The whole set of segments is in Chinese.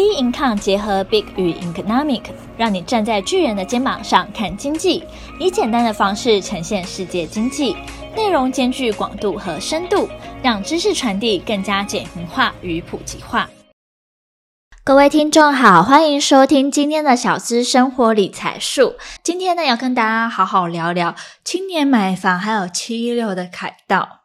B Income 结合 Big 与 Economic，让你站在巨人的肩膀上看经济，以简单的方式呈现世界经济，内容兼具广度和深度，让知识传递更加简明化与普及化。各位听众好，欢迎收听今天的小资生活理财术。今天呢，要跟大家好好聊聊青年买房还有七一六的凯道。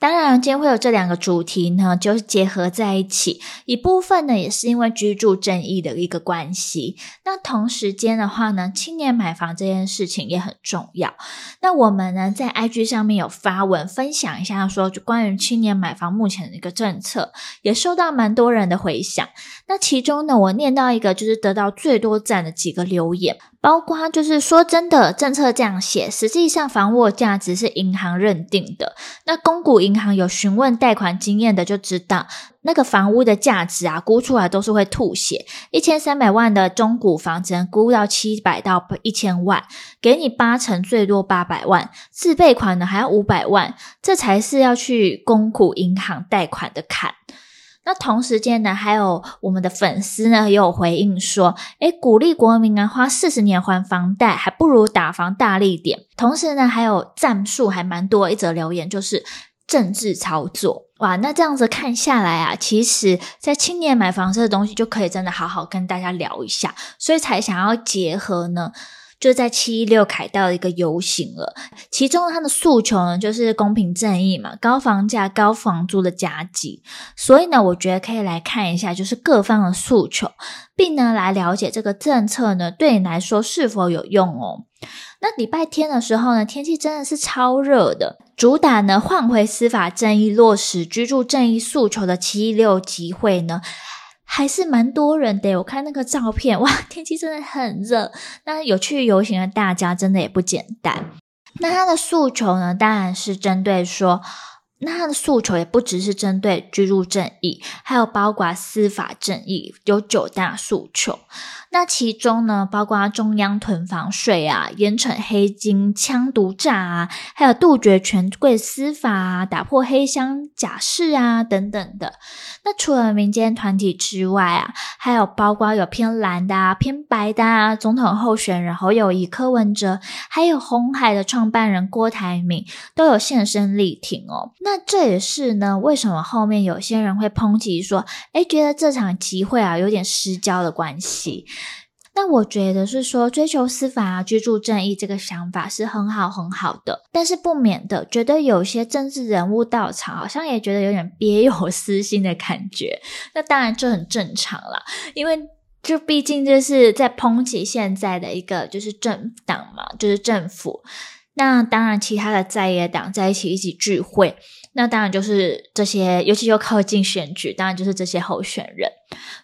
当然，今天会有这两个主题呢，就是结合在一起。一部分呢，也是因为居住正义的一个关系。那同时间的话呢，青年买房这件事情也很重要。那我们呢，在 IG 上面有发文分享一下，说就关于青年买房目前的一个政策，也受到蛮多人的回响。那其中呢，我念到一个就是得到最多赞的几个留言。包括就是说真的，政策这样写，实际上房屋价值是银行认定的。那公股银行有询问贷款经验的就知道，那个房屋的价值啊，估出来都是会吐血。一千三百万的中古房只能估到七百到一千万，给你八成最多八百万，自备款呢还要五百万，这才是要去公股银行贷款的坎。那同时间呢，还有我们的粉丝呢也有回应说，诶，鼓励国民啊花四十年还房贷，还不如打房大力点。同时呢，还有赞数还蛮多，一则留言就是政治操作。哇，那这样子看下来啊，其实在青年买房这个东西就可以真的好好跟大家聊一下，所以才想要结合呢。就在七一六凯道一个游行了，其中他的诉求呢，就是公平正义嘛，高房价、高房租的夹击。所以呢，我觉得可以来看一下，就是各方的诉求，并呢来了解这个政策呢对你来说是否有用哦。那礼拜天的时候呢，天气真的是超热的，主打呢换回司法正义、落实居住正义诉求的七一六集会呢。还是蛮多人的，我看那个照片，哇，天气真的很热。那有去游行的大家真的也不简单。那他的诉求呢，当然是针对说，那他的诉求也不只是针对居住正义，还有包括司法正义，有九大诉求。那其中呢，包括中央囤房税啊，严惩黑金、枪毒诈啊，还有杜绝权贵司法啊，打破黑箱假释啊等等的。那除了民间团体之外啊，还有包括有偏蓝的啊、偏白的啊，总统候选人侯友宜、柯文哲，还有红海的创办人郭台铭，都有现身力挺哦。那这也是呢，为什么后面有些人会抨击说，诶，觉得这场集会啊有点失焦的关系。那我觉得是说，追求司法啊、居住正义这个想法是很好很好的，但是不免的觉得有些政治人物到场，好像也觉得有点别有私心的感觉。那当然这很正常啦，因为就毕竟就是在抨击现在的一个就是政党嘛，就是政府。那当然，其他的在野党在一起一起聚会，那当然就是这些，尤其又靠近选举，当然就是这些候选人。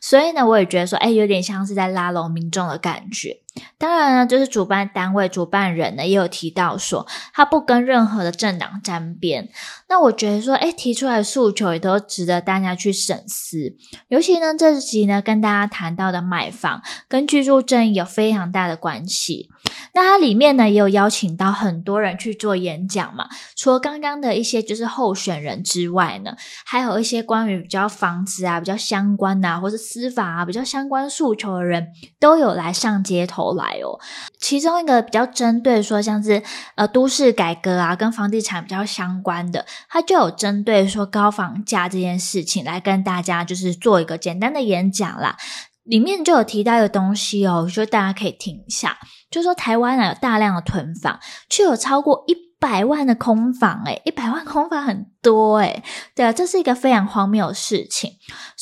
所以呢，我也觉得说，哎，有点像是在拉拢民众的感觉。当然呢，就是主办单位、主办人呢也有提到说，他不跟任何的政党沾边。那我觉得说，哎，提出来的诉求也都值得大家去审思。尤其呢，这集呢跟大家谈到的买房跟居住正义有非常大的关系。那它里面呢也有邀请到很多人去做演讲嘛，除了刚刚的一些就是候选人之外呢，还有一些关于比较房子啊、比较相关的，或是司法啊比较相关诉求的人都有来上街头来哦。其中一个比较针对说像是呃都市改革啊跟房地产比较相关的，他就有针对说高房价这件事情来跟大家就是做一个简单的演讲啦。里面就有提到一个东西哦，我觉得大家可以听一下。就是说台湾啊有大量的囤房，却有超过一百万的空房，诶，一百万空房很多诶，对啊，这是一个非常荒谬的事情。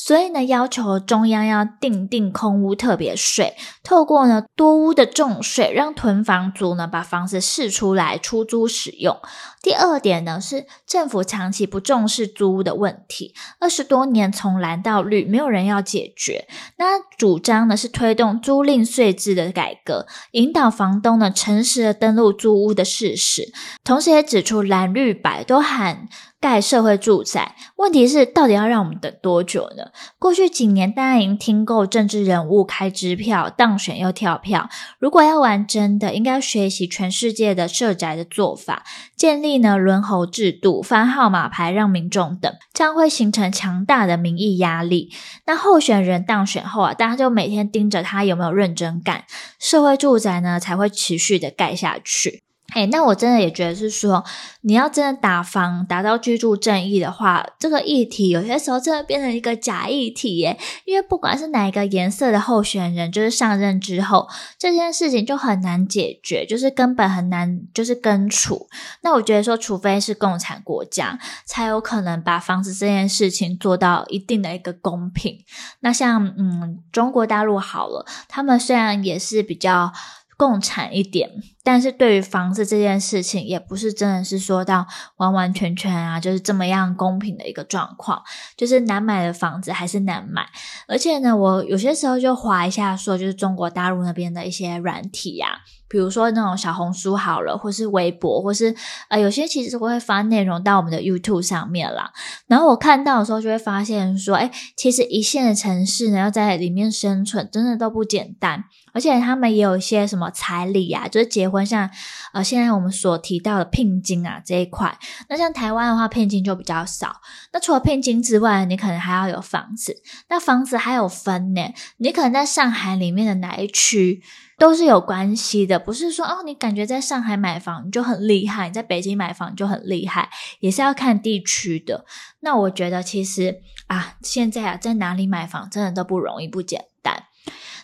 所以呢，要求中央要定定空屋特别税，透过呢多屋的重税，让囤房族呢把房子释出来出租使用。第二点呢是政府长期不重视租屋的问题，二十多年从蓝到绿，没有人要解决。那主张呢是推动租赁税制的改革，引导房东呢诚实的登录租屋的事实，同时也指出蓝绿白都喊盖社会住宅，问题是到底要让我们等多久呢？过去几年，大家已经听够政治人物开支票，当选又跳票。如果要玩真的，应该学习全世界的社宅的做法，建立呢轮候制度，翻号码牌，让民众等，这样会形成强大的民意压力。那候选人当选后啊，大家就每天盯着他有没有认真干，社会住宅呢才会持续的盖下去。哎，那我真的也觉得是说，你要真的打房达到居住正义的话，这个议题有些时候真的变成一个假议题耶。因为不管是哪一个颜色的候选人，就是上任之后，这件事情就很难解决，就是根本很难就是根除。那我觉得说，除非是共产国家，才有可能把房子这件事情做到一定的一个公平。那像嗯，中国大陆好了，他们虽然也是比较。共产一点，但是对于房子这件事情，也不是真的是说到完完全全啊，就是这么样公平的一个状况，就是难买的房子还是难买。而且呢，我有些时候就划一下，说就是中国大陆那边的一些软体呀、啊。比如说那种小红书好了，或是微博，或是呃，有些其实我会发内容到我们的 YouTube 上面啦。然后我看到的时候就会发现说，哎，其实一线的城市呢，要在里面生存，真的都不简单。而且他们也有一些什么彩礼啊，就是结婚像呃，现在我们所提到的聘金啊这一块。那像台湾的话，聘金就比较少。那除了聘金之外，你可能还要有房子。那房子还有分呢，你可能在上海里面的哪一区？都是有关系的，不是说哦，你感觉在上海买房你就很厉害，你在北京买房就很厉害，也是要看地区的。那我觉得其实啊，现在啊，在哪里买房真的都不容易，不简单。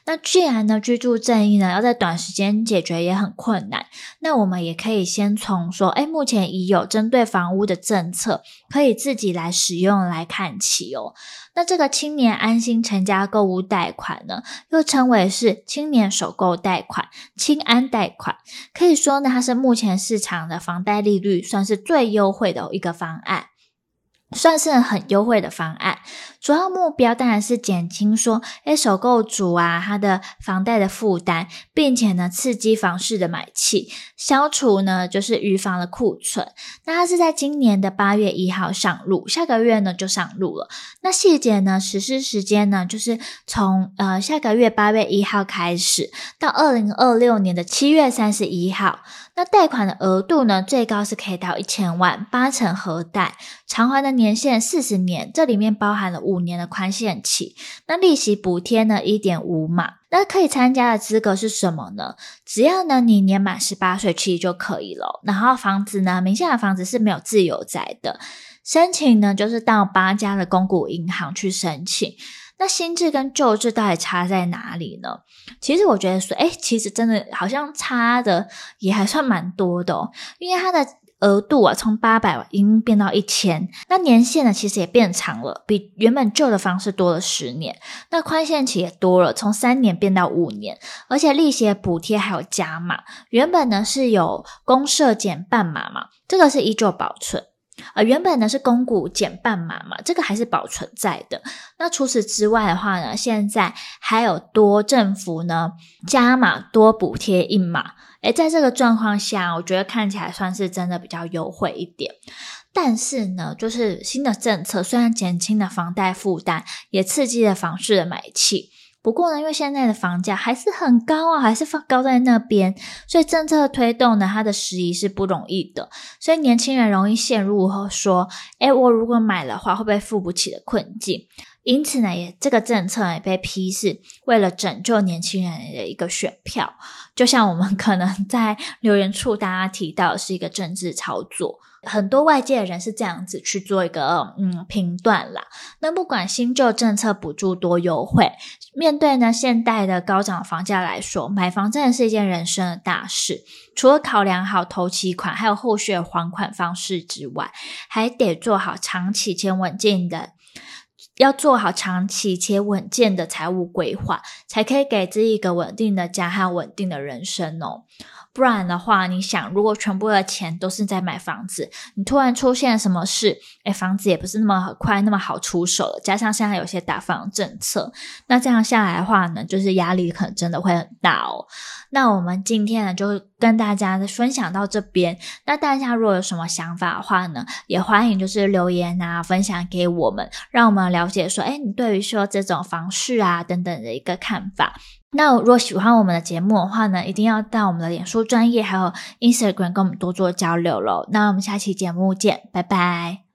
那既然呢，居住正义呢要在短时间解决也很困难，那我们也可以先从说，哎，目前已有针对房屋的政策，可以自己来使用来看起哦。那这个青年安心成家购物贷款呢，又称为是青年首购贷款、青安贷款，可以说呢，它是目前市场的房贷利率算是最优惠的一个方案。算是很优惠的方案，主要目标当然是减轻说，诶，首购族啊，他的房贷的负担，并且呢，刺激房市的买气，消除呢，就是余房的库存。那它是在今年的八月一号上路，下个月呢就上路了。那细节呢，实施时间呢，就是从呃下个月八月一号开始，到二零二六年的七月三十一号。那贷款的额度呢，最高是可以到一千万，八成核贷，偿还的年限四十年，这里面包含判了五年的宽限期。那利息补贴呢，一点五码。那可以参加的资格是什么呢？只要呢你年满十八岁，其实就可以了。然后房子呢，名下的房子是没有自由宅的，申请呢就是到八家的公股银行去申请。那新制跟旧制到底差在哪里呢？其实我觉得说，诶，其实真的好像差的也还算蛮多的哦，因为它的额度啊，从八百万已经变到一千，那年限呢，其实也变长了，比原本旧的方式多了十年。那宽限期也多了，从三年变到五年，而且利息补贴还有加码，原本呢是有公社减半码嘛，这个是依旧保存。呃，原本呢是公股减半码嘛，这个还是保存在的。那除此之外的话呢，现在还有多政府呢加码多补贴一码。诶，在这个状况下，我觉得看起来算是真的比较优惠一点。但是呢，就是新的政策虽然减轻了房贷负担，也刺激了房市的买气。不过呢，因为现在的房价还是很高啊，还是放高在那边，所以政策的推动呢，它的时宜是不容易的，所以年轻人容易陷入说，诶，我如果买的话，会不会付不起的困境？因此呢，也这个政策也被批是为了拯救年轻人的一个选票，就像我们可能在留言处大家提到的是一个政治操作。很多外界的人是这样子去做一个嗯评断啦。那不管新旧政策补助多优惠，面对呢现代的高涨房价来说，买房真的是一件人生的大事。除了考量好头期款还有后续的还款方式之外，还得做好长期且稳健的，要做好长期且稳健的财务规划，才可以给自己一个稳定的家和稳定的人生哦。不然的话，你想，如果全部的钱都是在买房子，你突然出现什么事，诶，房子也不是那么快那么好出手了。加上现在有些打房政策，那这样下来的话呢，就是压力可能真的会很大哦。那我们今天呢，就跟大家的分享到这边。那大家如果有什么想法的话呢，也欢迎就是留言啊，分享给我们，让我们了解说，哎，你对于说这种方式啊等等的一个看法。那如果喜欢我们的节目的话呢，一定要到我们的脸书专业还有 Instagram 跟我们多做交流喽。那我们下期节目见，拜拜。